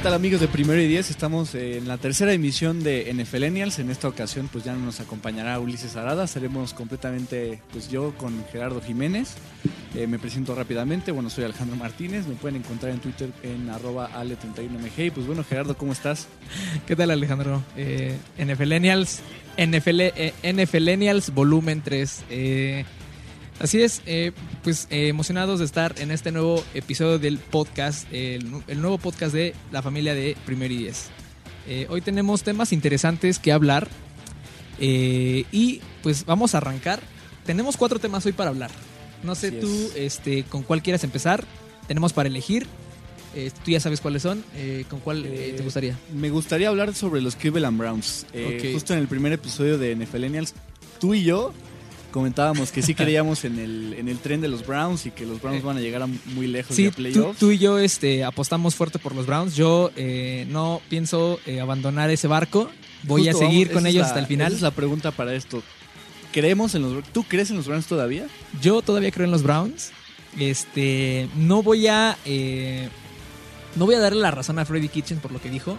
¿Qué tal amigos de Primero y Diez? Estamos en la tercera emisión de NFLenials. En esta ocasión pues ya no nos acompañará Ulises Arada. Seremos completamente pues yo con Gerardo Jiménez. Eh, me presento rápidamente. Bueno, soy Alejandro Martínez. Me pueden encontrar en Twitter en arroba ale31mg. Y pues bueno, Gerardo, ¿cómo estás? ¿Qué tal Alejandro? Eh, NFLenials, NFL, eh, volumen 3. Eh, Así es, eh, pues eh, emocionados de estar en este nuevo episodio del podcast, el, nu- el nuevo podcast de la familia de Primer y Diez. Eh, hoy tenemos temas interesantes que hablar eh, y pues vamos a arrancar. Tenemos cuatro temas hoy para hablar. No sé Así tú es. este, con cuál quieras empezar. Tenemos para elegir. Tú ya sabes cuáles son. ¿Con cuál te gustaría? Me gustaría hablar sobre los Cleveland Browns. Eh, Ok. Justo en el primer episodio de NFLenials, tú y yo comentábamos que sí creíamos en el, en el tren de los Browns y que los Browns Eh, van a llegar a muy lejos Sí, de tú, playoffs. tú y yo este, apostamos fuerte por los Browns. Yo eh, no pienso eh, abandonar ese barco. Voy Justo, a seguir vamos, con ellos la- hasta el final. Esa es la pregunta para esto. ¿Creemos en los ¿Tú crees en los Browns todavía? Yo todavía creo en los Browns. Este, no voy a, eh, no voy a darle la razón a Freddy Kitchen por lo que dijo,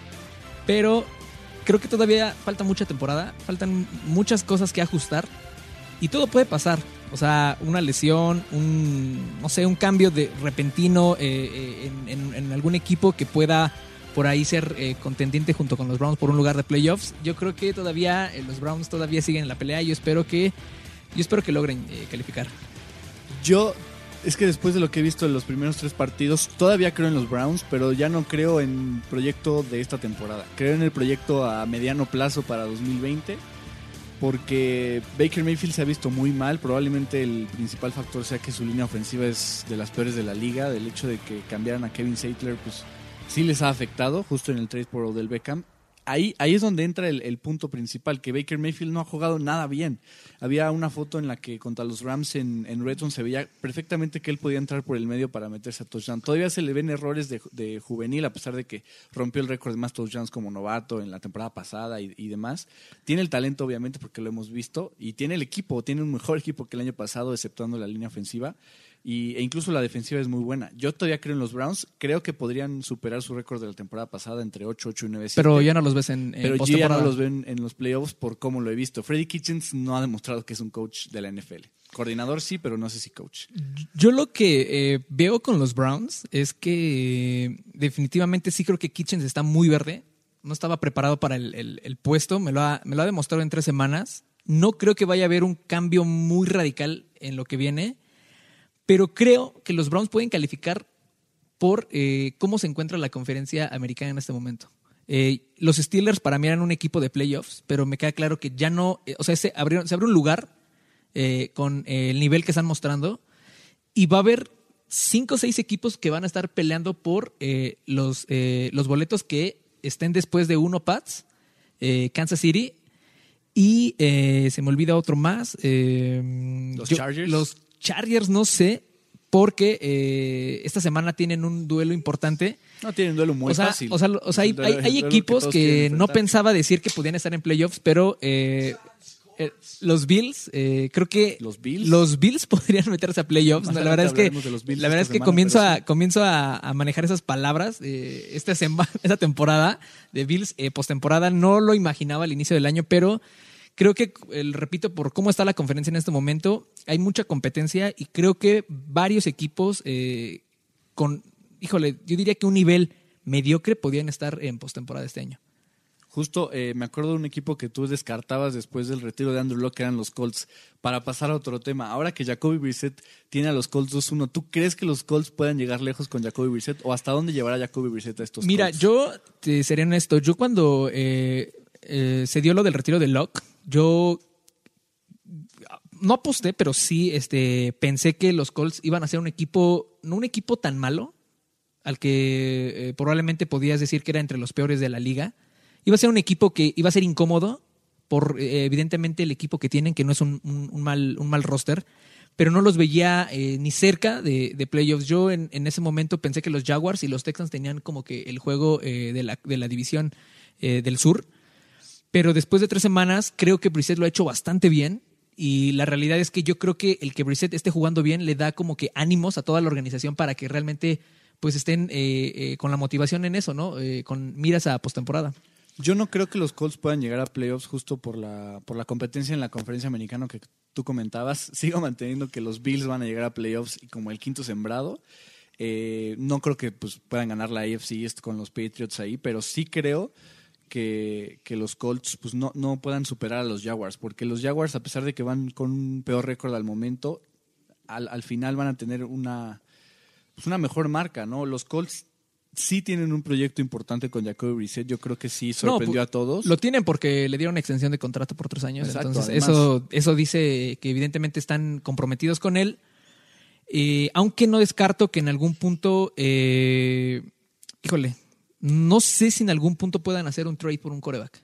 pero creo que todavía falta mucha temporada, faltan muchas cosas que ajustar y todo puede pasar. O sea, una lesión, un, no sé, un cambio de repentino eh, eh, en, algún equipo que pueda por ahí ser eh, contendiente junto con los Browns por un lugar de playoffs. Yo creo que todavía los Browns todavía siguen en la pelea y espero que, yo espero que logren calificar. Yo, es que después de lo que he visto en los primeros tres partidos, todavía creo en los Browns, pero ya no creo en proyecto de esta temporada. Creo en el proyecto a mediano plazo para 2020, porque Baker Mayfield se ha visto muy mal. Probablemente el principal factor sea que su línea ofensiva es de las peores de la liga. Del hecho de que cambiaran a Kevin Saitler, pues sí les ha afectado, justo en el trade por Odell Beckham. Ahí, ahí es donde entra el, el punto principal, que Baker Mayfield no ha jugado nada bien. Había una foto en la que contra los Rams en, en Red se veía perfectamente que él podía entrar por el medio para meterse a touchdown. Todavía se le ven errores de, de juvenil, a pesar de que rompió el récord de más touchdowns como novato en la temporada pasada y, y demás. Tiene el talento, obviamente, porque lo hemos visto, y tiene el equipo, tiene un mejor equipo que el año pasado, exceptuando la línea ofensiva. Y, e incluso la defensiva es muy buena. Yo todavía creo en los Browns. Creo que podrían superar su récord de la temporada pasada entre 8, 8 y 9. Pero ya no los ves en, en Pero yo ya no los ven en los playoffs por cómo lo he visto. Freddy Kitchens no ha demostrado que es un coach de la NFL. Coordinador sí, pero no sé si coach. Yo lo que eh, veo con los Browns es que eh, definitivamente sí creo que Kitchens está muy verde. No estaba preparado para el, el- el puesto. Me lo, ha, me lo ha demostrado en tres semanas. No creo que vaya a haber un cambio muy radical en lo que viene. Pero creo que los Browns pueden calificar por eh, cómo se encuentra la conferencia americana en este momento. Eh, los Steelers para mí eran un equipo de playoffs, pero me queda claro que ya no, eh, o sea, se, abrieron- se abre un lugar con el nivel que están mostrando y va a haber cinco o seis equipos que van a estar peleando por los, los boletos que estén después de uno Pats, Kansas City y eh, se me olvida otro más. eh, ¿Los Chargers? Los Chargers no sé, porque eh, esta semana tienen un duelo importante. No tienen duelo muy o sea, fácil. o sea, o sea, hay, duelo- equipos que, no pensaba decir que podían estar en playoffs, pero eh, eh, los Bills, eh, creo que ¿Los Bills? los Bills podrían meterse a playoffs. No, la verdad es que, la verdad es que semana, comienzo, a, comienzo a, a manejar esas palabras. eh, esta, sema- esta temporada de Bills, postemporada, no lo imaginaba al inicio del año, pero creo que, el, repito, por cómo está la conferencia en este momento, hay mucha competencia y creo que varios equipos eh, con, híjole, yo diría que un nivel mediocre podían estar en postemporada este año. Justo eh, me acuerdo de un equipo que tú descartabas después del retiro de Andrew Locke, que eran los Colts. Para pasar a otro tema, ahora que Jacoby Brissett tiene a los Colts 2-1, ¿tú crees que los Colts puedan llegar lejos con Jacoby Brissett? ¿O hasta dónde llevará Jacoby Brissett a estos Mira, Colts? yo te seré honesto. Yo cuando eh, eh, se dio lo del retiro de Locke, yo no aposté, pero sí este, pensé que los Colts iban a ser un equipo, no un equipo tan malo, al que eh, probablemente podías decir que era entre los peores de la liga. Iba a ser un equipo que iba a ser incómodo por eh, evidentemente el equipo que tienen, que no es un, mal, un mal roster, pero no los veía eh, ni cerca de, playoffs. Yo en, en, ese momento pensé que los Jaguars y los Texans tenían como que el juego eh, de, la, de la división del sur, pero después de tres semanas creo que Brissett lo ha hecho bastante bien. Y la realidad es que yo creo que el que Brissett esté jugando bien le da como que ánimos a toda la organización para que realmente pues estén eh, eh, con la motivación en eso, ¿no? Eh, con miras a postemporada. Yo no creo que los Colts puedan llegar a playoffs justo por la, por la competencia en la conferencia americana que tú comentabas. Sigo manteniendo que los Bills van a llegar a playoffs y como el quinto sembrado. No creo que pues, puedan ganar la AFC con los Patriots ahí, pero sí creo que, que los Colts pues, no, no puedan superar a los Jaguars, porque los Jaguars, a pesar de que van con un peor récord al momento, al, al final van a tener una, pues, una mejor marca, ¿no? Los Colts sí tienen un proyecto importante con Jacoby Brissett. Yo creo que sí sorprendió no, a todos. Lo tienen porque le dieron extensión de contrato por tres años. Exacto, entonces, además. eso, eso dice que evidentemente están comprometidos con él. Eh, aunque no descarto que en algún punto, eh, híjole, no sé si en algún punto puedan hacer un trade por un coreback.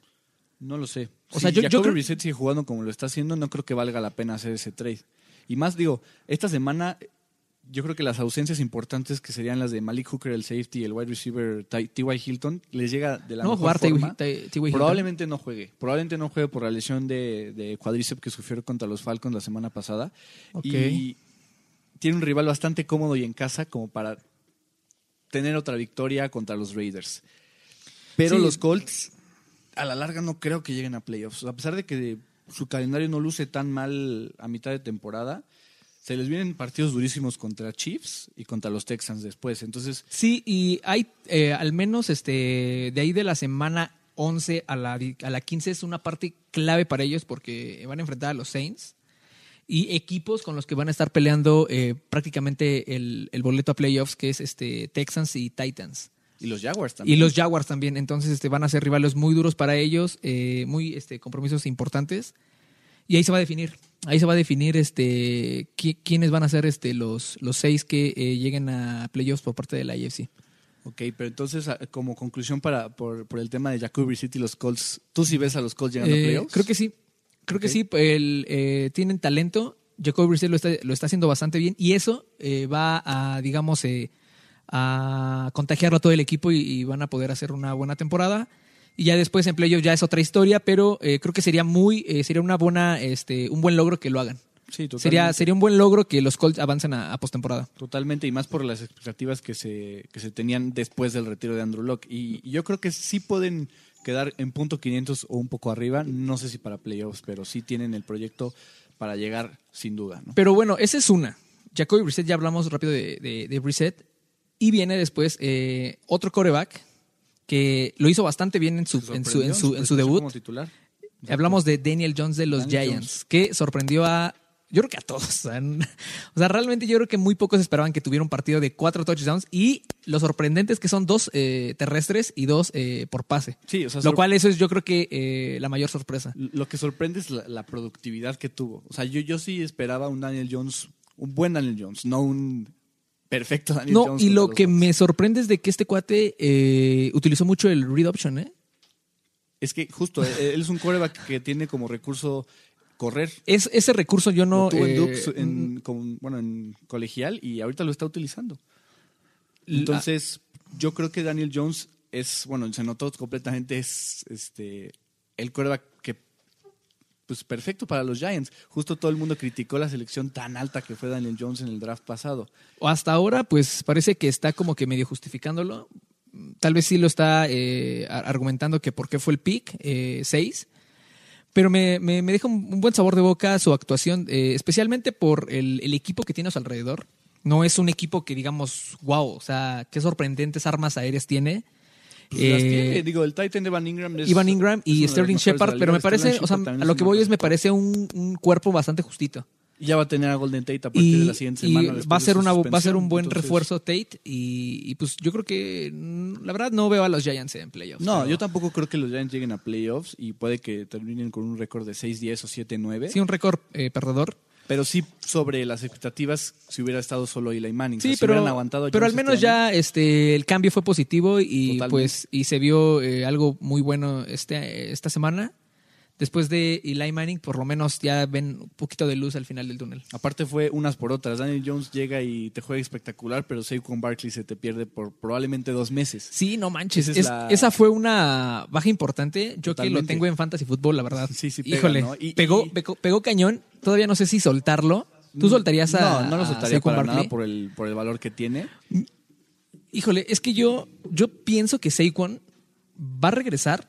No lo sé. O si sea, yo- creo- Brissett sigue jugando como lo está haciendo, no creo que valga la pena hacer ese trade. Y más digo, esta semana yo creo que las ausencias importantes que serían las de Malik Hooker, el safety, el wide receiver Ty-. Hilton, les llega de la No mejor jugar T.Y. forma. Probablemente no juegue. Probablemente no juegue por la lesión de, de cuádriceps que sufrió contra los Falcons la semana pasada. Y tiene un rival bastante cómodo y en casa como para tener otra victoria contra los Raiders. Pero Sí. los Colts, a la larga, no creo que lleguen a playoffs. A pesar de que su calendario no luce tan mal a mitad de temporada, se les vienen partidos durísimos contra Chiefs y contra los Texans después. Entonces, Sí, y hay eh, al menos este de ahí de la semana 11 a la, a la 15 es una parte clave para ellos porque van a enfrentar a los Saints y equipos con los que van a estar peleando eh, prácticamente el, el boleto a playoffs que es este Texans y Titans. y los Jaguars Y también. los Jaguars también, entonces este, van a ser rivales muy duros para ellos, eh, muy este, compromisos importantes. Y ahí se va a definir, ahí se va a definir este, qui- quiénes van a ser este, los, los seis que eh, lleguen a playoffs por parte de la AFC. Ok, pero entonces, a- como conclusión para por, por el tema de Jacoby Brissett y los Colts, ¿tú sí ves a los Colts llegando a Eh, playoffs? creo que sí, creo que sí, el, eh, tienen talento, Jacoby Brissett lo está, lo está haciendo bastante bien y eso eh, va a, digamos, eh, a contagiarlo a todo el equipo y, y van a poder hacer una buena temporada. Y ya después en playoff ya es otra historia, pero eh, creo que sería muy, eh, sería una buena, este, un buen logro que lo hagan. Sí, totalmente. Sería, sería un buen logro que los Colts avancen a, a postemporada. Totalmente, y más por las expectativas que se, que se tenían después del retiro de Andrew Locke. Y, y yo creo que sí pueden quedar en punto 500 o un poco arriba. No sé si para playoffs, pero sí tienen el proyecto para llegar sin duda. ¿no? Pero bueno, esa es una. Jacoby Brissett, ya hablamos rápido de, de, de Brissett. Y viene después eh, otro coreback que lo hizo bastante bien en su, en su, en su, en su debut. Como titular. Hablamos de Daniel Jones de los Daniel Giants, Jones. que sorprendió a. Yo creo que a todos. O sea, realmente yo creo que muy pocos esperaban que tuviera un partido de cuatro touchdowns. Y lo sorprendente es que son dos eh, terrestres y dos eh, por pase. Sí, o sea, Lo cual eso es yo creo que eh, la mayor sorpresa. lo que sorprende es la, la productividad que tuvo. O sea, yo, yo sí esperaba un Daniel Jones, un buen Daniel Jones, no un perfecto Daniel No, Jones. y contra lo que me sorprende es de que este cuate utilizó mucho el read option, ¿eh? Es que justo, eh, él es un quarterback que tiene como recurso correr. Es, ese recurso yo no... Tuvo en eh, en, con- bueno, en colegial y ahorita lo está utilizando. Entonces, yo creo que Daniel Jones es, bueno, se notó completamente, es este el quarterback que, pues perfecto para los Giants. Justo todo el mundo criticó la selección tan alta que fue Daniel Jones en el draft pasado. O hasta ahora, pues parece que está como que medio justificándolo. Tal vez sí lo está eh, ar- argumentando que por qué fue el pick 6. Pero me, me, me deja un un buen sabor de boca su actuación, eh, especialmente por el, el equipo que tiene a su alrededor. No es un equipo que digamos, wow, o sea, qué sorprendentes armas aéreas tiene. Pues las Eh, tiene, digo, el Titan de Van Ingram es, Ivan Ingram y Sterling Shepard, pero me parece, o sea, a lo que voy es, me parece un, un cuerpo bastante justito. Ya va a tener a Golden Tate a partir Y, de la siguiente semana. va a ser una va a ser un buen Entonces, refuerzo Tate y, y, pues yo creo que la verdad no veo a los Giants en playoffs. No, pero- yo tampoco creo que los Giants lleguen a playoffs y puede que terminen con un récord de 6-10 o 7-9. Sí, un récord eh, perdedor. Pero sí sobre las expectativas si hubiera estado solo Eli Manning. Sí, O sea, si pero, hubieran aguantado pero al menos este ya este el cambio fue positivo y Totalmente. pues y se vio eh, algo muy bueno este esta semana. Después de Eli Manning, por lo menos ya ven un poquito de luz al final del túnel. Aparte fue unas por otras. Daniel Jones llega y te juega espectacular, pero Saquon Barkley se te pierde por probablemente dos meses. Sí, no manches. Esa es Es- la- Esa fue una baja importante. Yo que lo tengo en Fantasy Football, la verdad. Sí, sí pega, Híjole, ¿no? Y- pegó, y- pegó, pegó cañón. Todavía no sé si soltarlo. ¿Tú soltarías a No, no lo soltaría para Barkley? nada por el, por el valor que tiene. Híjole, es que yo, yo pienso que Saquon va a regresar,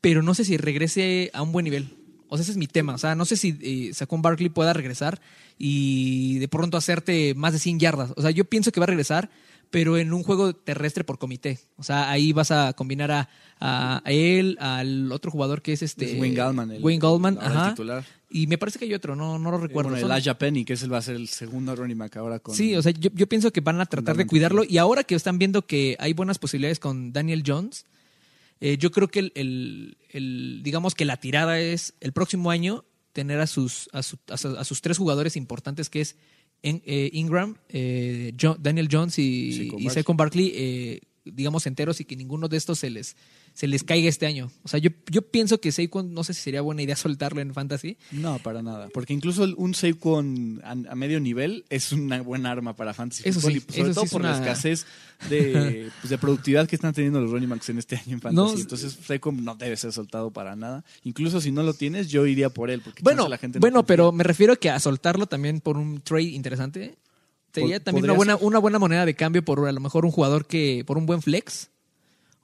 pero no sé si regrese a un buen nivel. O sea, ese es mi tema. O sea, no sé si eh, Saquon Barkley pueda regresar y de pronto hacerte más de 100 yardas. O sea, yo pienso que va a regresar, pero en un juego terrestre por comité. O sea, ahí vas a combinar a, a él, al otro jugador que es este... Es Wayne Gallman. El, Wayne Gallman, ahora el ajá. titular. Y me parece que hay otro, no, no lo recuerdo. Bueno, Elijah Penny, que ese va a ser el segundo running back ahora con... Sí, o sea, yo, yo pienso que van a tratar de cuidarlo y ahora que están viendo que hay buenas posibilidades con Daniel Jones, eh, yo creo que el, el- el- digamos que la tirada es el próximo año tener a sus, a, su- a a sus tres jugadores importantes que es en- eh, Ingram, eh, Daniel Jones y, Saquon y Barkley. Digamos enteros y que ninguno de estos se les, se les caiga este año. O sea, yo, yo pienso que Saquon, no sé si sería buena idea soltarlo en Fantasy. No, para nada. Porque incluso un Saquon a, a medio nivel es una buena arma para fantasy Eso football. sí, y sobre eso todo sí por la una- escasez de, pues, de productividad que están teniendo los running backs en este año en fantasy. No, Entonces Saquon no debe ser soltado para nada. Incluso si no lo tienes, yo iría por él. Porque Bueno, la gente no bueno, confía. pero me refiero que a soltarlo también por un trade interesante. Sería también una buena, una buena moneda de cambio por a lo mejor un jugador que, por un buen flex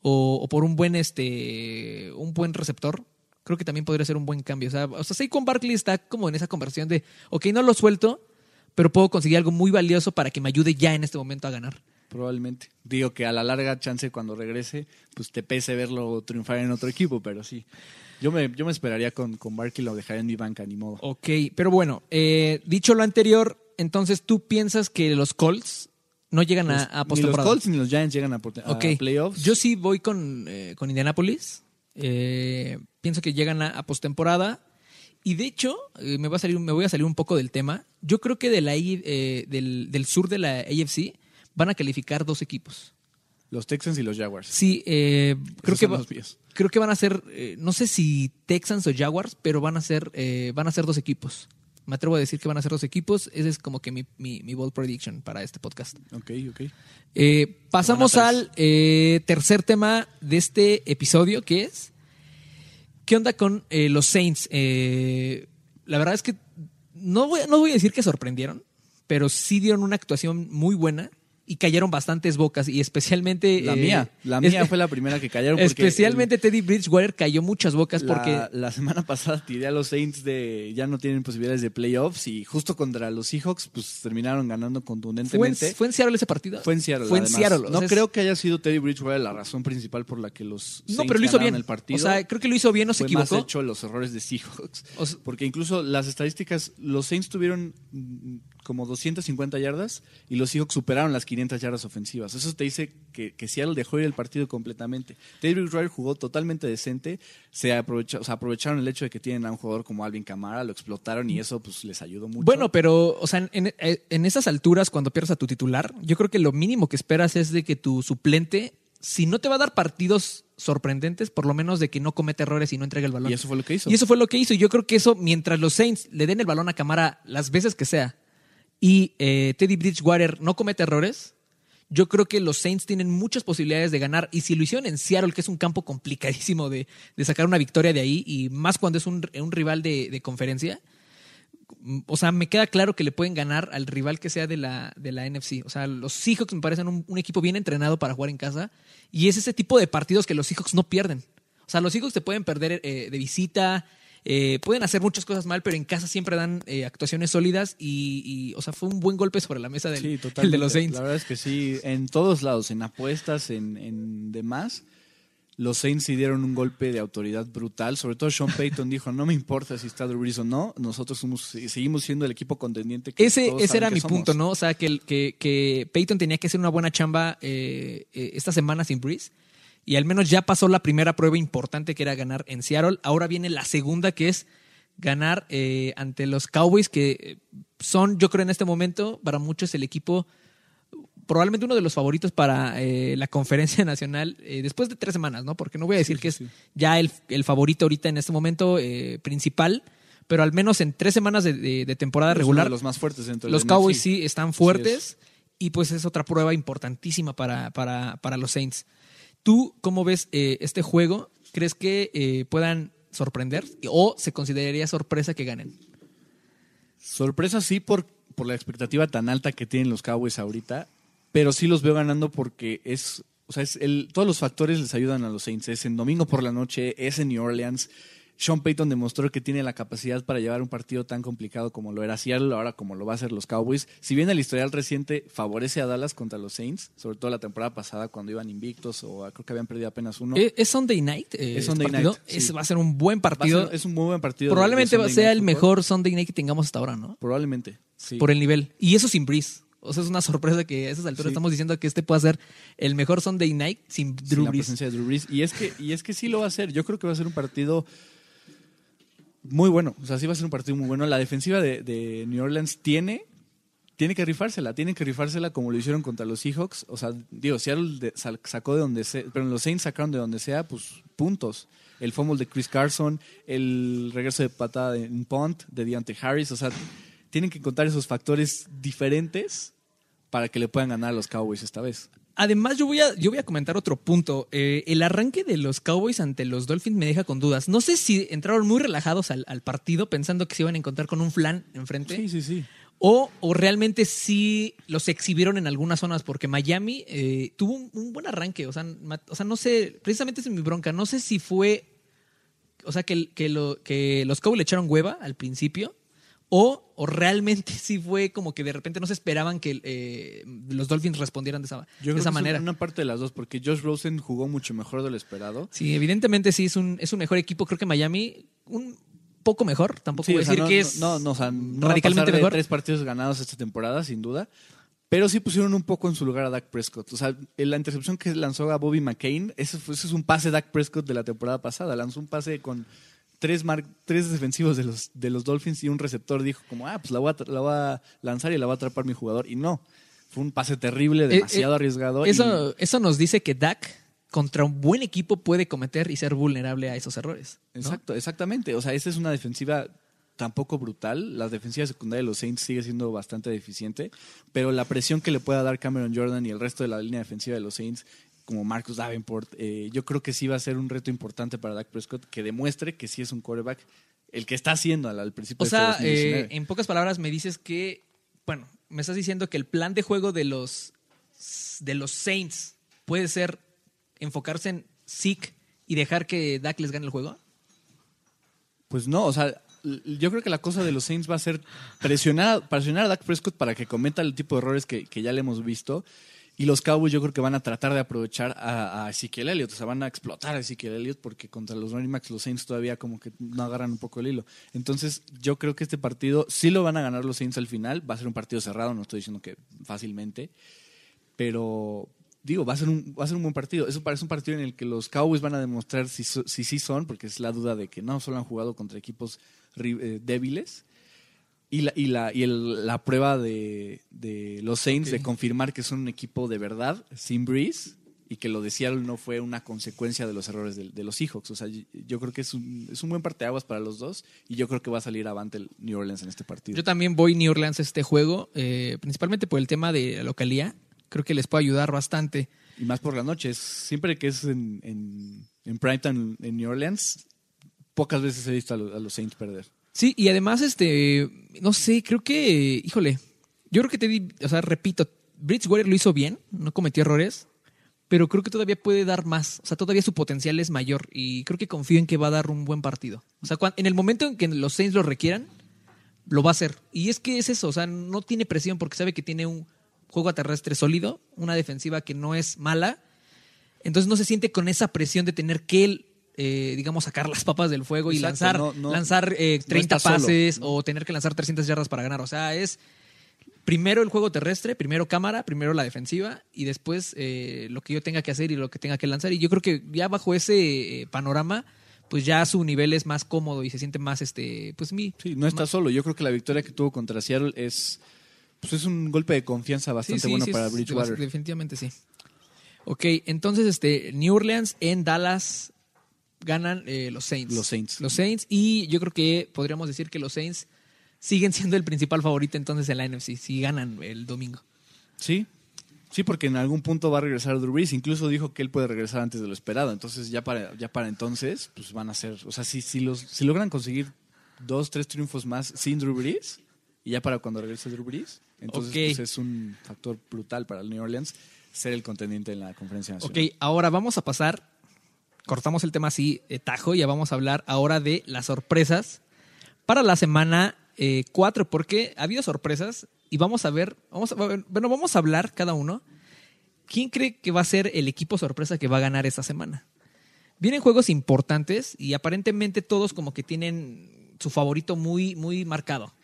o, o por un buen este un buen receptor. Creo que también podría ser un buen cambio. O sea, o sea Saquon Barkley está como en esa conversión de, ok, no lo suelto, pero puedo conseguir algo muy valioso para que me ayude ya en este momento a ganar. Probablemente. Digo que a la larga chance cuando regrese, pues te pese verlo triunfar en otro equipo, pero sí. Yo me, yo me esperaría con, con Barkley, lo dejaría en mi banca, ni modo. Ok, pero bueno, eh, dicho lo anterior, entonces tú piensas que los Colts no llegan a, a Los- ni los? Colts ni los Giants llegan a, a Ok. playoffs. Yo sí voy con, eh, con Indianapolis. Eh, pienso que llegan a, a postemporada. Y de hecho, eh, me, va a salir, me voy a salir un poco del tema. Yo creo que de la, eh, del, del sur de la AFC van a calificar dos equipos. Los Texans y los Jaguars. Sí, eh, creo, que va- creo que van a ser, no sé si Texans o Jaguars, pero van a ser, eh, van a ser dos equipos. Me atrevo a decir que van a ser dos equipos. Ese es como que mi, mi, mi bold prediction para este podcast. Ok, ok. Eh, pasamos al eh, tercer tema de este episodio, que es ¿qué onda con eh, los Saints? La verdad es que no voy, no voy a decir que sorprendieron, pero sí dieron una actuación muy buena y cayeron bastantes bocas y especialmente La eh, mía. La es- mía fue la primera que cayeron. especialmente Teddy Bridgewater cayó muchas bocas el- porque la, semana pasada tiré a los Saints de ya no tienen posibilidades de playoffs y justo contra los Seahawks pues terminaron ganando fue en, contundentemente. fue en Seattle ese partido. Fue en Seattle. Fue en o No sea, creo que haya sido Teddy Bridgewater la razón principal por la que los No, Saints pero lo hizo bien. el partido. O sea, creo que lo hizo bien, no se fue más equivocó. hecho los errores de Seahawks. O sea, Porque incluso las estadísticas, los Saints tuvieron mm, como 250 yardas y los Seahawks superaron las 500 yardas ofensivas. Eso te dice que, que Seattle dejó ir el partido completamente. Teddy Bridgewater jugó totalmente decente. Se aprovecha- o sea, aprovecharon el hecho de que tienen a un jugador como Alvin Kamara, lo explotaron y eso pues les ayudó mucho. Bueno, pero, o sea, en, en- en esas alturas, cuando pierdes a tu titular, yo creo que lo mínimo que esperas es de que tu suplente, si no te va a dar partidos sorprendentes, por lo menos de que no cometa errores y no entregue el balón. y eso fue lo que hizo. Y eso fue lo que hizo. Y yo creo que eso, mientras los Saints le den el balón a Camara las veces que sea y eh, Teddy Bridgewater no comete errores, yo creo que los Saints tienen muchas posibilidades de ganar. Y si lo hicieron en Seattle, que es un campo complicadísimo de, de sacar una victoria de ahí, y más cuando es un, un rival de, de conferencia, mm, o sea, me queda claro que le pueden ganar al rival que sea de la, de la NFC. O sea, los Seahawks me parecen un, equipo bien entrenado para jugar en casa. Y es ese tipo de partidos que los Seahawks no pierden. O sea, los Seahawks te pueden perder eh, de visita, eh, pueden hacer muchas cosas mal, pero en casa siempre dan eh, actuaciones sólidas. Y, y, o sea, fue un buen golpe sobre la mesa del, Sí, el de los Saints. La verdad es que sí, en todos lados, en apuestas, en, en demás, los Saints sí dieron un golpe de autoridad brutal. Sobre todo Sean Payton dijo, no me importa si está Drew Brees o no, nosotros somos, seguimos siendo el equipo contendiente que Ese, todos ese era que mi somos". punto, ¿no? O sea, que, que, que Peyton tenía que hacer una buena chamba eh, eh, esta semana sin Breeze. Y al menos ya pasó la primera prueba importante que era ganar en Seattle. Ahora viene la segunda que es ganar eh, ante los Cowboys, que son, yo creo, en este momento, para muchos el equipo probablemente uno de los favoritos para eh, la conferencia nacional eh, después de tres semanas, ¿no? Porque no voy a decir que es ya el, favorito ahorita en este momento eh, principal, pero al menos en tres semanas de, temporada regular. los más fuertes dentro Los Cowboys sí están fuertes y pues es otra prueba importantísima para, para, para los Saints. ¿Tú cómo ves este juego? ¿Crees que puedan sorprender o se consideraría sorpresa que ganen? Sorpresa sí por, por la expectativa tan alta que tienen los Cowboys ahorita pero sí los veo ganando porque es, o sea, es el, todos los factores les ayudan a los Saints. Es en domingo por la noche, es en New Orleans. Sean Payton demostró que tiene la capacidad para llevar un partido tan complicado como lo era Seattle, ahora como lo va a hacer los Cowboys. Si bien el historial reciente favorece a Dallas contra los Saints, sobre todo la temporada pasada cuando iban invictos o creo que habían perdido apenas uno. Eh, ¿Es Sunday Night? Eh, es Sunday Night. va a ser un buen partido. es un muy buen partido. Probablemente sea el mejor Sunday Night que tengamos hasta ahora, ¿no? Probablemente. Por el nivel. Y eso sin Breeze. O sea, es una sorpresa que a esas alturas estamos diciendo que este pueda ser el mejor Sunday Night sin Drew Brees. la presencia de Drew Brees. Y es, que, y es que sí lo va a hacer. Yo creo que va a ser un partido muy bueno. O sea, sí va a ser un partido muy bueno. La defensiva de, New Orleans tiene, tiene que rifársela. Tiene que rifársela como lo hicieron contra los Seahawks. O sea, digo, Seattle sacó de donde sea, pero los Saints sacaron de donde sea, pues puntos. El fumble de Chris Carson, el regreso de patada en punt de Deontay Harris. O sea, tienen que encontrar esos factores diferentes para que le puedan ganar a los Cowboys esta vez. Además, yo voy a, yo voy a comentar otro punto. Eh, el arranque de los Cowboys ante los Dolphins me deja con dudas. No sé si entraron muy relajados al, partido pensando que se iban a encontrar con un flan enfrente. Sí, sí, sí. O, o realmente sí los exhibieron en algunas zonas, porque Miami eh, tuvo un, buen arranque. O sea, o sea, no sé, precisamente es mi bronca. No sé si fue. O sea, que, que, lo, que los Cowboys le echaron hueva al principio o, o, realmente sí fue como que de repente no se esperaban que eh, los Dolphins respondieran de esa, Yo de esa manera. Una parte de las dos, porque Josh Rosen jugó mucho mejor de lo esperado. Sí, evidentemente sí, es un, es un mejor equipo. Creo que Miami, un poco mejor. Tampoco voy a decir que es no, no, o sea, radicalmente mejor. tres partidos ganados esta temporada, sin duda. Pero sí pusieron un poco en su lugar a Dak Prescott. O sea, la intercepción que lanzó a Bobby McCain, ese, ese es un pase Dak Prescott de la temporada pasada. Lanzó un pase con tres, tres defensivos de los, de los Dolphins y un receptor dijo como, ah, pues la voy, a, la voy a lanzar y la va a atrapar mi jugador. Y no, fue un pase terrible, eh, demasiado eh, arriesgado. Eso, eso nos dice que Dak contra un buen equipo puede cometer y ser vulnerable a esos errores. Exacto, exactamente. O sea, esa es una defensiva tampoco brutal. La defensiva secundaria de los Saints sigue siendo bastante deficiente, pero la presión que le pueda dar Cameron Jordan y el resto de la línea defensiva de los Saints como Marcus Davenport, eh, yo creo que sí va a ser un reto importante para Dak Prescott que demuestre que sí es un quarterback el que está haciendo al, principio. O sea, eh, en pocas palabras me dices que, bueno, me estás diciendo que el plan de juego de los de los Saints puede ser enfocarse en Zeke y dejar que Dak les gane el juego. Pues no, o sea, yo creo que la cosa de los Saints va a ser presionar, presionar a Dak Prescott para que cometa el tipo de errores que, que ya le hemos visto y los Cowboys yo creo que van a tratar de aprovechar a, Ezekiel Elliott, o sea, van a explotar a Ezekiel Elliott porque contra los running backs los Saints todavía como que no agarran un poco el hilo. Entonces yo creo que este partido sí lo van a ganar los Saints al final, va a ser un partido cerrado, no estoy diciendo que fácilmente, pero digo, va a ser un, va a ser un buen partido. Eso parece un partido en el que los Cowboys van a demostrar si, si sí son, porque es la duda de que no solo han jugado contra equipos eh, débiles, y la, y la, y la prueba de, los Saints de confirmar que son un equipo de verdad, sin Breeze, y que lo de Seattle no fue una consecuencia de los errores de, los Seahawks. O sea, yo creo que es un, es un buen parteaguas para los dos, y yo creo que va a salir avante el New Orleans en este partido. Yo también voy New Orleans a este juego, eh, principalmente por el tema de la localía. Creo que les puede ayudar bastante. Y más por la noche. siempre que es en, en, en primetime en New Orleans, pocas veces he visto a los Saints perder. Sí, y además, este, no sé, creo que, híjole, yo creo que te di, o sea, repito, Bridgewater lo hizo bien, no cometió errores, pero creo que todavía puede dar más, o sea, todavía su potencial es mayor y creo que confío en que va a dar un buen partido. O sea, en el momento en que los Saints lo requieran, lo va a hacer. Y es que es eso, o sea, no tiene presión porque sabe que tiene un juego terrestre sólido, una defensiva que no es mala, entonces no se siente con esa presión de tener que él eh, digamos, sacar las papas del fuego y lanzar, lanzar 30 eh, pases o tener que lanzar 300 yardas para ganar. O sea, es primero el juego terrestre, primero cámara, primero la defensiva y después eh, lo que yo tenga que hacer y lo que tenga que lanzar. Y yo creo que ya bajo ese panorama pues ya su nivel es más cómodo y se siente más, este, pues mi. Sí, no está solo. Yo creo que la victoria que tuvo contra Seattle es, pues es un golpe de confianza bastante bueno para Bridgewater. definitivamente sí. Ok, entonces este, New Orleans en Dallas ganan eh, los Saints. Los Saints. Los Saints y yo creo que podríamos decir que los Saints siguen siendo el principal favorito entonces en la NFC, si ganan el domingo. Sí, Sí, porque en algún punto va a regresar Drew Brees. Incluso dijo que él puede regresar antes de lo esperado. Entonces, ya para, ya para entonces, pues van a ser. O sea, si, si, los, si logran conseguir dos, tres triunfos más sin Drew Brees, y ya para cuando regrese Drew Brees, entonces pues, es un factor brutal para el New Orleans ser el contendiente en la conferencia nacional. Ok, ahora vamos a pasar. Cortamos el tema así, de tajo, y ya vamos a hablar ahora de las sorpresas para la semana 4, eh, porque ha habido sorpresas y vamos a ver, vamos a, bueno, vamos a hablar cada uno. ¿Quién cree que va a ser el equipo sorpresa que va a ganar esta semana? Vienen juegos importantes y aparentemente todos como que tienen su favorito muy, muy marcado.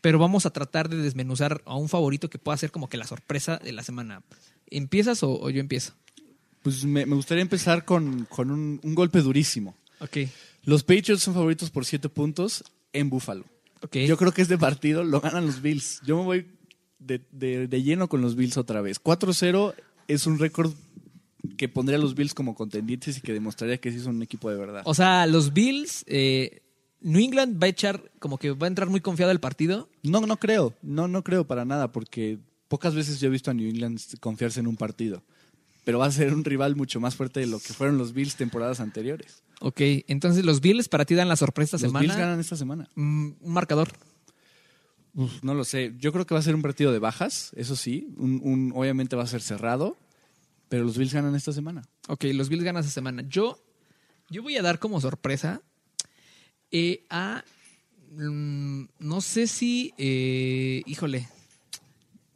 Pero vamos a tratar de desmenuzar a un favorito que pueda ser como que la sorpresa de la semana. ¿Empiezas o, yo empiezo? Pues me, gustaría empezar con, un, un, golpe durísimo. Ok. Los Patriots son favoritos por siete puntos en Buffalo. Okay. Yo creo que este partido lo ganan los Bills. Yo me voy de, lleno con los Bills otra vez. 4-0 es un récord que pondría a los Bills como contendientes y que demostraría que sí son un equipo de verdad. O sea, los Bills, eh, New England va a echar, como que va a entrar muy confiado al partido. No, no creo, no, no creo para nada, porque pocas veces yo he visto a New England confiarse en un partido. Pero va a ser un rival mucho más fuerte de lo que fueron los Bills temporadas anteriores. Ok, entonces los Bills para ti dan la sorpresa esta semana. Los Bills ganan esta semana. Mm, un marcador no lo sé. Yo creo que va a ser un partido de bajas, eso sí. Un, obviamente va a ser cerrado, pero los Bills ganan esta semana. Ok, los Bills ganan esta semana. Yo, yo voy a dar como sorpresa eh, a. Mm, no sé si. Eh, híjole.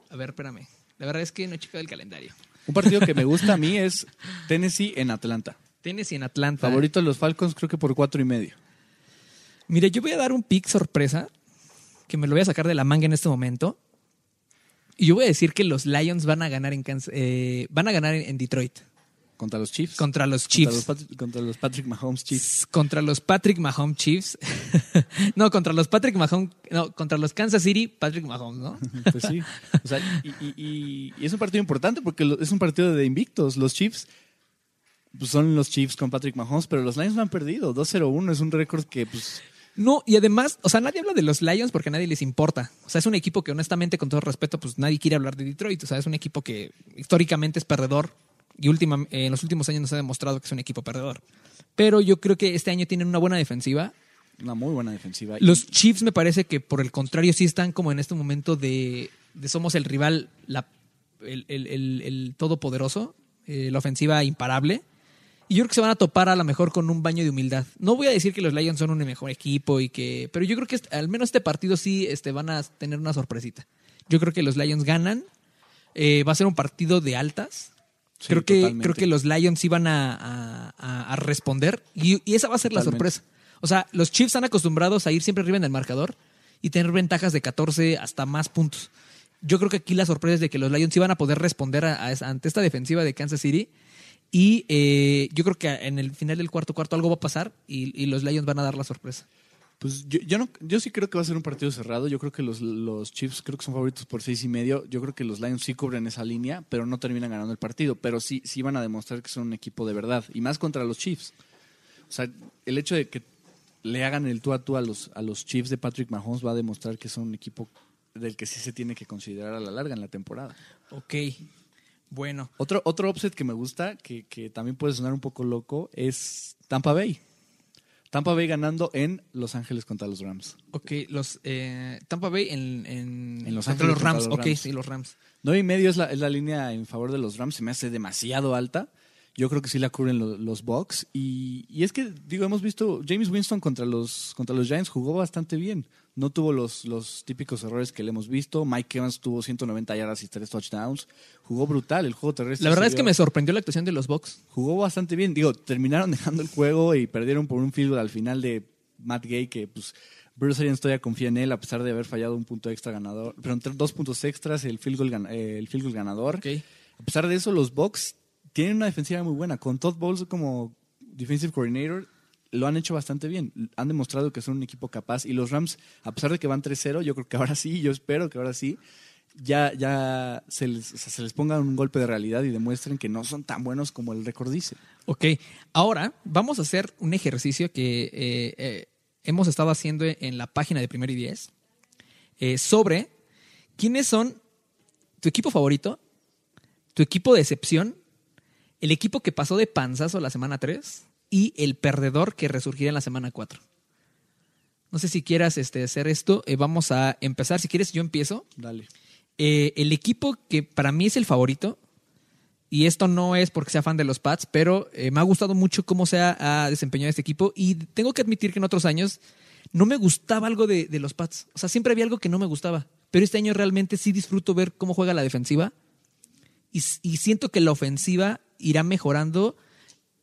A ver, espérame. La verdad es que no he checado el calendario. Un partido que me gusta a mí es Tennessee en Atlanta. Tennessee en Atlanta. Favorito de los Falcons, creo que por cuatro y medio. Mire, yo voy a dar un pick sorpresa que me lo voy a sacar de la manga en este momento. Y yo voy a decir que los Lions van a ganar en, eh, van a ganar en, Detroit. ¿Contra los Chiefs? Contra los Chiefs. Contra los, Patrick Mahomes Chiefs. Contra los Patrick Mahomes Chiefs. no, contra los Patrick Mahomes. No, contra los Kansas City Patrick Mahomes, ¿no? pues sí. O sea, y, es un partido importante porque es un partido de invictos. Los Chiefs pues, son los Chiefs con Patrick Mahomes, pero los Lions no han perdido. 2-0-1 es un récord que pues no, y además, o sea, nadie habla de los Lions porque a nadie les importa. O sea, es un equipo que honestamente, con todo respeto, pues nadie quiere hablar de Detroit. O sea, es un equipo que históricamente es perdedor y última, en los últimos años nos ha demostrado que es un equipo perdedor. Pero yo creo que este año tienen una buena defensiva. Una muy buena defensiva. Los Chiefs me parece que por el contrario sí están como en este momento de, somos el rival, la, el, todopoderoso, eh, la ofensiva imparable. Y yo creo que se van a topar a lo mejor con un baño de humildad. No voy a decir que los Lions son un mejor equipo y que. Pero yo creo que al menos este partido sí este, van a tener una sorpresita. Yo creo que los Lions ganan. Eh, va a ser un partido de altas. Creo, que, creo que los Lions iban a, a, responder. Y, esa va a ser la sorpresa. O sea, los Chiefs están acostumbrados a ir siempre arriba en el marcador y tener ventajas de 14 hasta más puntos. Yo creo que aquí la sorpresa es de que los Lions iban a poder responder ante esta defensiva de Kansas City y eh, yo creo que en el final del cuarto cuarto algo va a pasar y, los Lions van a dar la sorpresa. Pues yo, yo, no, yo sí creo que va a ser un partido cerrado. Yo creo que los, los Chiefs creo que son favoritos por seis y medio. Yo creo que los Lions sí cubren esa línea, pero no terminan ganando el partido. Pero sí, sí van a demostrar que son un equipo de verdad. Y más contra los Chiefs. O sea, el hecho de que le hagan el tú a tú a los, a los Chiefs de Patrick Mahomes va a demostrar que son un equipo del que sí se tiene que considerar a la larga en la temporada. Ok. Bueno. Otro, otro offset que me gusta, que, también puede sonar un poco loco, es Tampa Bay. Tampa Bay ganando en Los Ángeles contra los Rams. Ok, los eh, Tampa Bay en, en, Los Ángeles los Rams. ok, sí, los Rams. 9 y medio es la, es la línea en favor de los Rams. Se me hace demasiado alta. Yo creo que sí la cubren los, los Bucks. Y, y, es que, digo, hemos visto, James Winston contra los, contra los Giants jugó bastante bien. No tuvo los, los típicos errores que le hemos visto. Mike Evans tuvo 190 yardas y 3 touchdowns. Jugó brutal el juego terrestre. La verdad es que me sorprendió la actuación de los Bucks. Jugó bastante bien. Digo, terminaron dejando el juego y perdieron por un field goal al final de Matt Gay, que pues Bruce Arians todavía confía en él a pesar de haber fallado un punto extra ganador. Pero entre dos puntos extras, el field goal, el field goal ganador. A pesar de eso, los Bucks tienen una defensiva muy buena. Con Todd Bowles como defensive coordinator, lo han hecho bastante bien. Han demostrado que son un equipo capaz. Y los Rams, a pesar de que van 3-0, yo creo que ahora sí, yo espero que ahora sí, ya, ya se, les, ponga un golpe de realidad y demuestren que no son tan buenos como el récord dice. Ok, ahora vamos a hacer un ejercicio que eh, eh, hemos estado haciendo en la página de Primero y Diez eh, sobre quiénes son tu equipo favorito, tu equipo de excepción, el equipo que pasó de panzazo la semana 3 y el perdedor que resurgirá en la semana 4. No sé si quieras este, hacer esto. vamos a empezar. Si quieres, yo empiezo. Dale. Eh, el equipo que para mí es el favorito, y esto no es porque sea fan de los Pats, pero eh, me ha gustado mucho cómo se ha, desempeñado este equipo y tengo que admitir que en otros años no me gustaba algo de, los Pats. O sea, siempre había algo que no me gustaba, pero este año realmente sí disfruto ver cómo juega la defensiva y, y siento que la ofensiva irá mejorando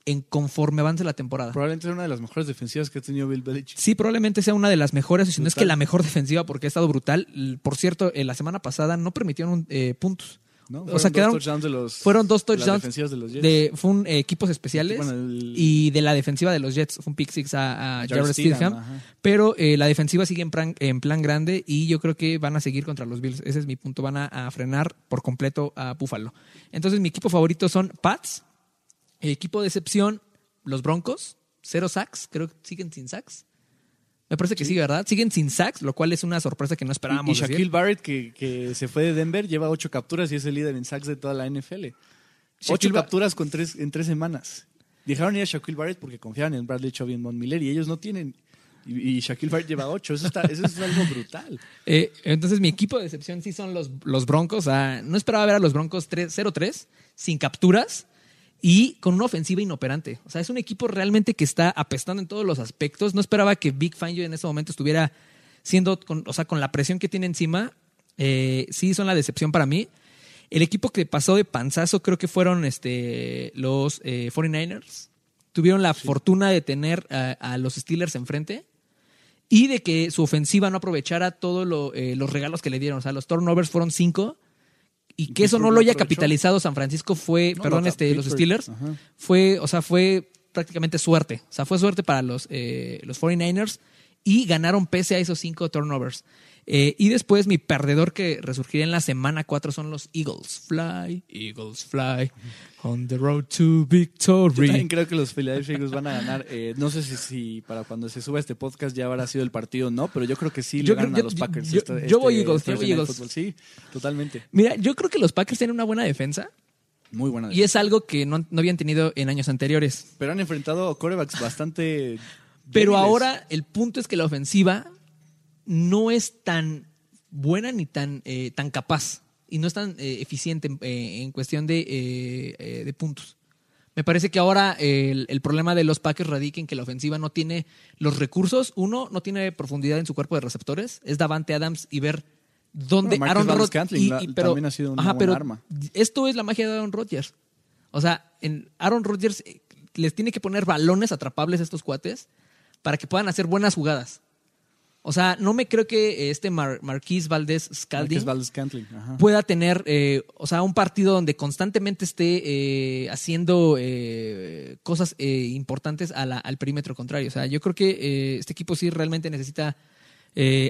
en conforme avance la temporada. Probablemente sea una de las mejores defensivas que ha tenido Bill Belichick. Sí, probablemente sea una de las mejores, si no es que la mejor defensiva porque ha estado brutal. Por cierto, la semana pasada no permitieron eh, puntos. ¿No? O sea, quedaron, de los, fueron dos touchdowns de los Jets. De, fue un eh, equipos especiales y de la defensiva de los Jets fue un pick six a, Jared Stidham, pero eh, la defensiva sigue en plan, en plan grande y yo creo que van a seguir contra los Bills. Ese es mi punto, van a, a frenar por completo a Buffalo. Entonces mi equipo favorito son Pats, equipo de excepción los Broncos, cero sacks, creo que siguen sin sacks. Me parece que sí. ¿verdad? Siguen sin sacks, lo cual es una sorpresa que no esperábamos. Y, Shaquille Barrett, que, se fue de Denver, lleva ocho capturas y es el líder en sacks de toda la NFL. ocho capturas con tres, en tres semanas. Dejaron ir a Shaquille Barrett porque confiaban en Bradley Chubb y en Von Miller y ellos no tienen. Y, Shaquille Barrett lleva ocho. Eso, es algo brutal. Eh, entonces, mi equipo de excepción sí son los, los Broncos. no esperaba ver a los Broncos 0-3, sin capturas y con una ofensiva inoperante. O sea, es un equipo realmente que está apestando en todos los aspectos. No esperaba que Big Fangio en ese momento estuviera siendo, con, o sea, con la presión que tiene encima. Eh, sí, son la decepción para mí. El equipo que pasó de panzazo creo que fueron este, los 49ers. Eh, Tuvieron la fortuna de tener a, los Steelers enfrente y de que su ofensiva no aprovechara todos eh, los regalos que le dieron. O sea, los turnovers fueron cinco y que eso no lo haya capitalizado San Francisco fue, perdón, este, los Steelers, fue, o sea, fue prácticamente suerte. O sea, fue suerte para los, eh, los 49ers y ganaron pese a esos cinco turnovers. Eh, y después mi perdedor que resurgirá en la semana 4 son los Eagles. Fly, Eagles, fly, on the road to victory. Yo también creo que los Philadelphia Eagles van a ganar. Eh, no sé si, para cuando se suba este podcast ya habrá sido el partido o no, pero yo creo que sí le ganan a los Packers. Yo, este, voy este Eagles, yo voy Eagles. Sí, totalmente. Mira, yo creo que los Packers tienen una buena defensa. Muy buena defensa. Y es algo que no, no habían tenido en años anteriores. Pero han enfrentado corebacks bastante... Pero ahora el punto es que la ofensiva no es tan buena ni tan, eh, tan capaz y no es tan eh, eficiente eh, en cuestión de, de, puntos. Me parece que ahora el, problema de los Packers radica en que la ofensiva no tiene los recursos. Uno, no tiene profundidad en su cuerpo de receptores. Es Davante Adams y ver dónde Aaron Rodgers. también ha sido buena arma. Esto es la magia de Aaron Rodgers. O sea, en Aaron Rodgers les tiene que poner balones atrapables a estos cuates para que puedan hacer buenas jugadas. O sea, no me creo que este Marquis Valdés Scalding pueda tener, eh, o sea, un partido donde constantemente esté eh, haciendo eh, cosas importantes al perímetro contrario. O sea, yo creo que este equipo sí realmente necesita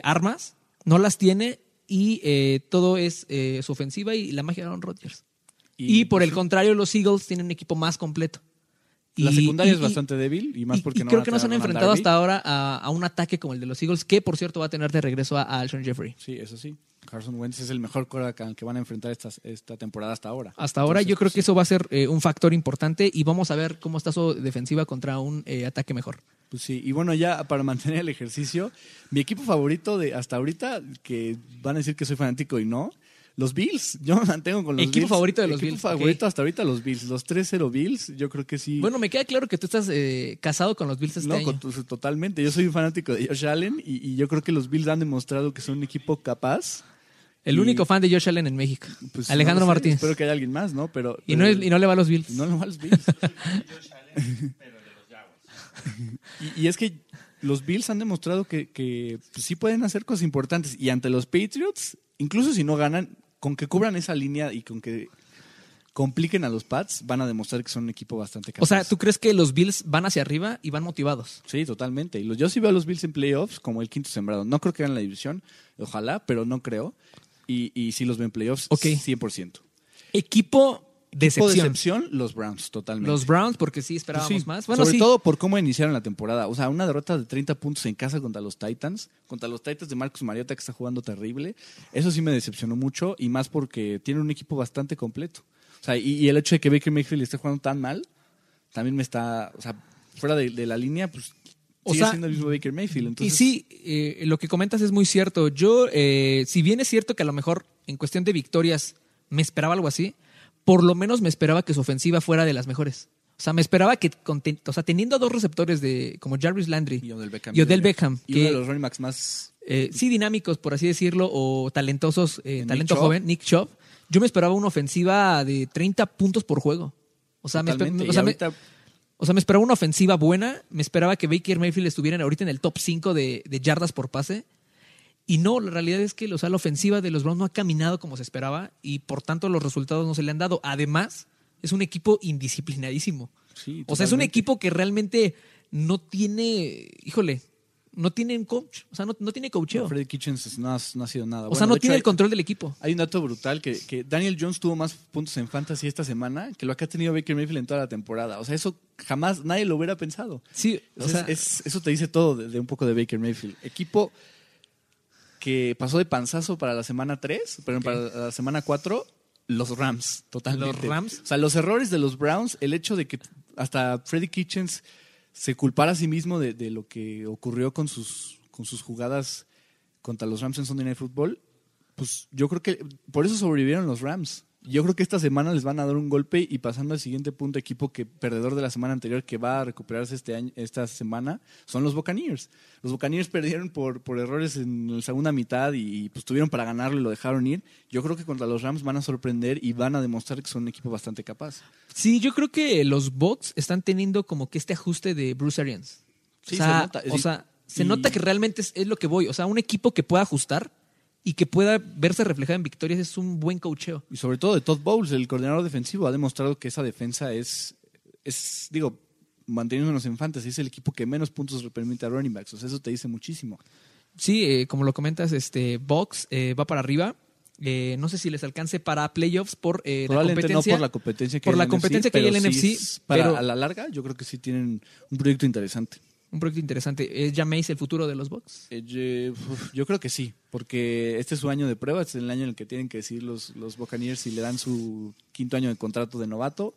armas, no las tiene y todo es su ofensiva y la magia de Aaron Rodgers. Y, por el contrario, los Eagles tienen un equipo más completo. La secundaria es bastante débil y más porque no creo que no se han enfrentado hasta ahora a, un ataque como el de los Eagles, que por cierto va a tener de regreso a, Alshon Jeffrey. Sí, eso sí. Carson Wentz es el mejor quarterback que van a enfrentar esta, esta temporada hasta ahora. Hasta ahora yo creo que eso va a ser eh, un factor importante y vamos a ver cómo está su defensiva contra un eh, ataque mejor. Pues sí, y bueno, ya para mantener el ejercicio, mi equipo favorito de hasta ahorita, que van a decir que soy fanático y no, los Bills, yo me mantengo con los Equipo Bills. favorito de los Equipo Bills. favorito hasta ahorita los Bills. Los 3-0 Bills, yo creo que sí. Bueno, me queda claro que tú estás eh, casado con los Bills este no, totalmente. Yo soy un fanático de Josh Allen y, yo creo que los Bills han demostrado que son un equipo capaz. El único fan de Josh Allen en México. Pues, Alejandro Martínez. Espero que haya alguien más, ¿no? Pero, y, no, y no le va a los Bills. No le va a los Bills. y, y es que los Bills han demostrado que, que pues, sí pueden hacer cosas importantes. Y ante los Patriots, incluso si no ganan, con que cubran esa línea y con que compliquen a los Pats, van a demostrar que son un equipo bastante capaz. O sea, ¿tú crees que los Bills van hacia arriba y van motivados? Sí, totalmente. Y los, yo sí veo a los Bills en playoffs como el quinto sembrado. No creo que ganen la división, ojalá, pero no creo. Y, y sí los ven en playoffs Ok. 100%. Equipo Por decepción. decepción, los Browns, totalmente. Los Browns, porque sí esperábamos Pues sí, más. Bueno, sobre sí. todo por cómo iniciaron la temporada. O sea, una derrota de 30 puntos en casa contra los Titans, contra los Titans de Marcus Mariota que está jugando terrible. Eso sí me decepcionó mucho y más porque tiene un equipo bastante completo. O sea, y, y el hecho de que Baker Mayfield esté jugando tan mal, también me está, o sea, fuera de, de la línea, pues O sigue sea, siendo el mismo Baker Mayfield. Entonces, y sí, eh, lo que comentas es muy cierto. Yo, eh, si bien es cierto que a lo mejor en cuestión de victorias me esperaba algo así, por lo menos me esperaba que su ofensiva fuera de las mejores. O sea, me esperaba que, o sea, teniendo dos receptores de como Jarvis Landry y Odell Beckham. y Odell Beckham, Y que- uno de los running backs más... eh, sí dinámicos, por así decirlo, o talentosos, eh, talento joven, Nick Chubb, yo me esperaba una ofensiva de 30 puntos por juego. O sea, me, o sea, me- o sea, me esperaba una ofensiva buena, me esperaba que Baker Mayfield estuviera ahorita en el top 5 de, de yardas por pase. Y no, la realidad es que o sea, la ofensiva de los Browns no ha caminado como se esperaba y por tanto los resultados no se le han dado. Además, es un equipo indisciplinadísimo. sí, O sea, es un equipo que realmente no tiene, híjole, no tiene un coach, o sea, no, no tiene coacheo. Freddy Kitchens no ha, no ha sido nada. O Bueno, sea, no hecho, tiene el control del equipo. Hay un dato brutal que, que Daniel Jones tuvo más puntos en fantasy esta semana que lo que ha tenido Baker Mayfield en toda la temporada. O sea, eso jamás nadie lo hubiera pensado. Sí, o sea, es- eso te dice todo de, de un poco de Baker Mayfield. Equipo que pasó de panzazo para la semana 3, pero para la semana 4, los Rams, totalmente. Los Rams. O sea, los errores de los Browns, el hecho de que hasta Freddy Kitchens se culpara a sí mismo de, de lo que ocurrió con sus, con sus jugadas contra los Rams en Sunday Night Football, pues yo creo que por eso sobrevivieron los Rams. Yo creo que esta semana les van a dar un golpe y pasando al siguiente punto, equipo que perdedor de la semana anterior que va a recuperarse este año, esta semana, son los Buccaneers. Los Buccaneers perdieron por, por errores en la segunda mitad y pues tuvieron para ganarlo y lo dejaron ir. Yo creo que contra los Rams van a sorprender y van a demostrar que son un equipo bastante capaz. sí, yo creo que los Bucks están teniendo como que este ajuste de Bruce Arians. Sí, o sea, se nota. o sea, se nota que realmente es, es lo que voy. O sea, un equipo que pueda ajustar y que pueda verse reflejado en victorias es un buen coacheo. Y sobre todo de Todd Bowles, el coordinador defensivo, ha demostrado que esa defensa es, es digo, manteniéndonos en fantasy, es el equipo que menos puntos le permite a running backs. O sea, eso te dice muchísimo. Sí, eh, como lo comentas, este Bucks eh, va para arriba. Eh, no sé si les alcance para playoffs por eh, la Probablemente no competencia. por la competencia que por hay la en el competencia NFC, que hay el NFC, para pero- a la larga, yo creo que sí tienen un proyecto interesante. Un proyecto interesante. ¿Es Jameis el futuro de los Bucks? Eh, yo, creo que sí, porque este es su año de prueba, este es el año en el que tienen que decidir los, los Buccaneers si le dan su quinto año de contrato de novato.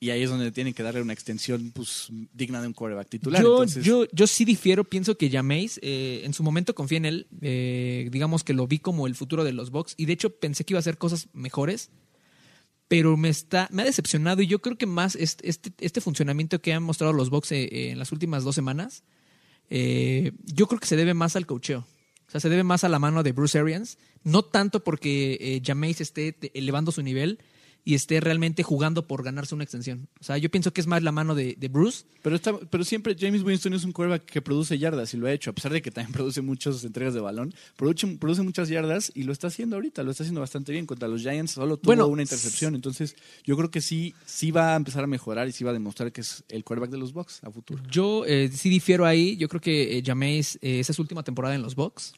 Y ahí es donde tienen que darle una extensión pues, digna de un quarterback titular. Yo, Entonces, yo, yo sí difiero, pienso que Jameis, eh, en su momento confié en él, eh, digamos que lo vi como el futuro de los Bucks y de hecho pensé que iba a hacer cosas mejores, pero me está me ha decepcionado y yo creo que más este, este, este funcionamiento que han mostrado los Bucks eh, eh, en las últimas dos semanas, eh, yo creo que se debe más al cocheo. O sea, se debe más a la mano de Bruce Arians, no tanto porque eh, esté elevando su nivel y esté realmente jugando por ganarse una extensión. O sea, yo pienso que es más la mano de, de Bruce Pero, está, pero siempre James Winston es un quarterback que produce yardas y lo ha hecho, a pesar de que también produce muchas entregas de balón. Produce, produce muchas yardas y lo está haciendo ahorita, lo está haciendo bastante bien. Contra los Giants solo tuvo Bueno, una intercepción. Entonces, yo creo que sí, sí va a empezar a mejorar y sí va a demostrar que es el quarterback de los Bucks a futuro. Yo eh, sí difiero ahí. Yo creo que eh, Jameis, eh, esa es su última temporada en los Bucks.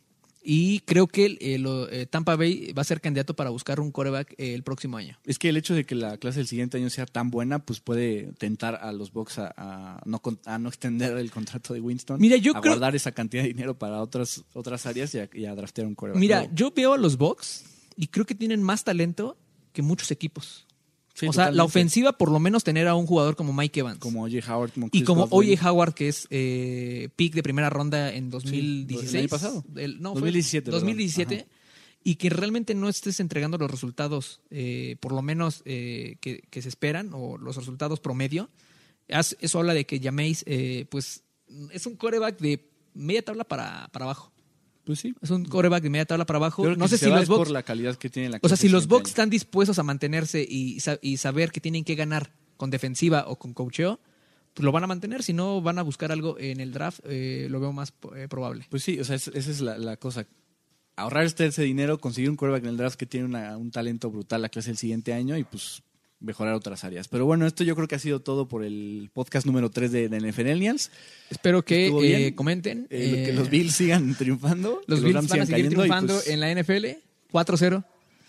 Y creo que eh, lo- eh, Tampa Bay va a ser candidato para buscar un quarterback eh, el próximo año. Es que el hecho de que la clase del siguiente año sea tan buena, pues puede tentar a los Bucks a, a no, a no extender el contrato de Winston. Mira, yo a creo- guardar esa cantidad de dinero para otras, otras áreas y a, y a draftear un quarterback. Mira, nuevo. yo veo a los Bucks y creo que tienen más talento que muchos equipos. Sí, o sea, la ofensiva, por lo menos tener a un jugador como Mike Evans. Como O.J. Howard, como y como. Oye Howard, que es eh, pick de primera ronda en 2016. el año pasado. El- no, 2017, Fue perdón. 2017. Ajá. Y que realmente no estés entregando los resultados, eh, por lo menos eh, que, que se esperan, o los resultados promedio. Eso habla de que Jameis, eh, pues, es un coreback de media tabla para, para abajo. Pues sí. Es un coreback de media tabla para abajo. Creo No que sé si los es por Bucks la calidad que tiene la o sea, si los Bucks están dispuestos a mantenerse y, sa- y saber que tienen que ganar con defensiva o con coacheo, pues lo van a mantener. Si no, van a buscar algo en el draft, eh, lo veo más eh, probable. Pues sí, o sea, es- esa es la, la cosa. Ahorrar este ese dinero, conseguir un quarterback en el draft que tiene una- un talento brutal la clase del siguiente año y pues mejorar otras áreas. Pero bueno, esto yo creo que ha sido todo por el podcast número 3 de, de Millennials. Espero que eh, comenten. Eh, que los Bills sigan triunfando. Los Bills van a seguir triunfando pues en la NFL. 4-0.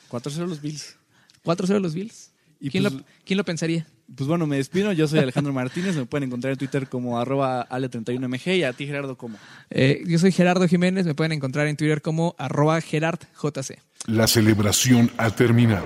4-0 los Bills. 4-0 los Bills. ¿Quién, lo, pues ¿Quién lo pensaría? Pues bueno, me despido. Yo soy Alejandro Martínez. Me pueden encontrar en Twitter como arroba ale31mg y a ti, Gerardo, ¿cómo? Eh, yo soy Gerardo Jiménez. Me pueden encontrar en Twitter como arroba gerardjc. La celebración ha terminado.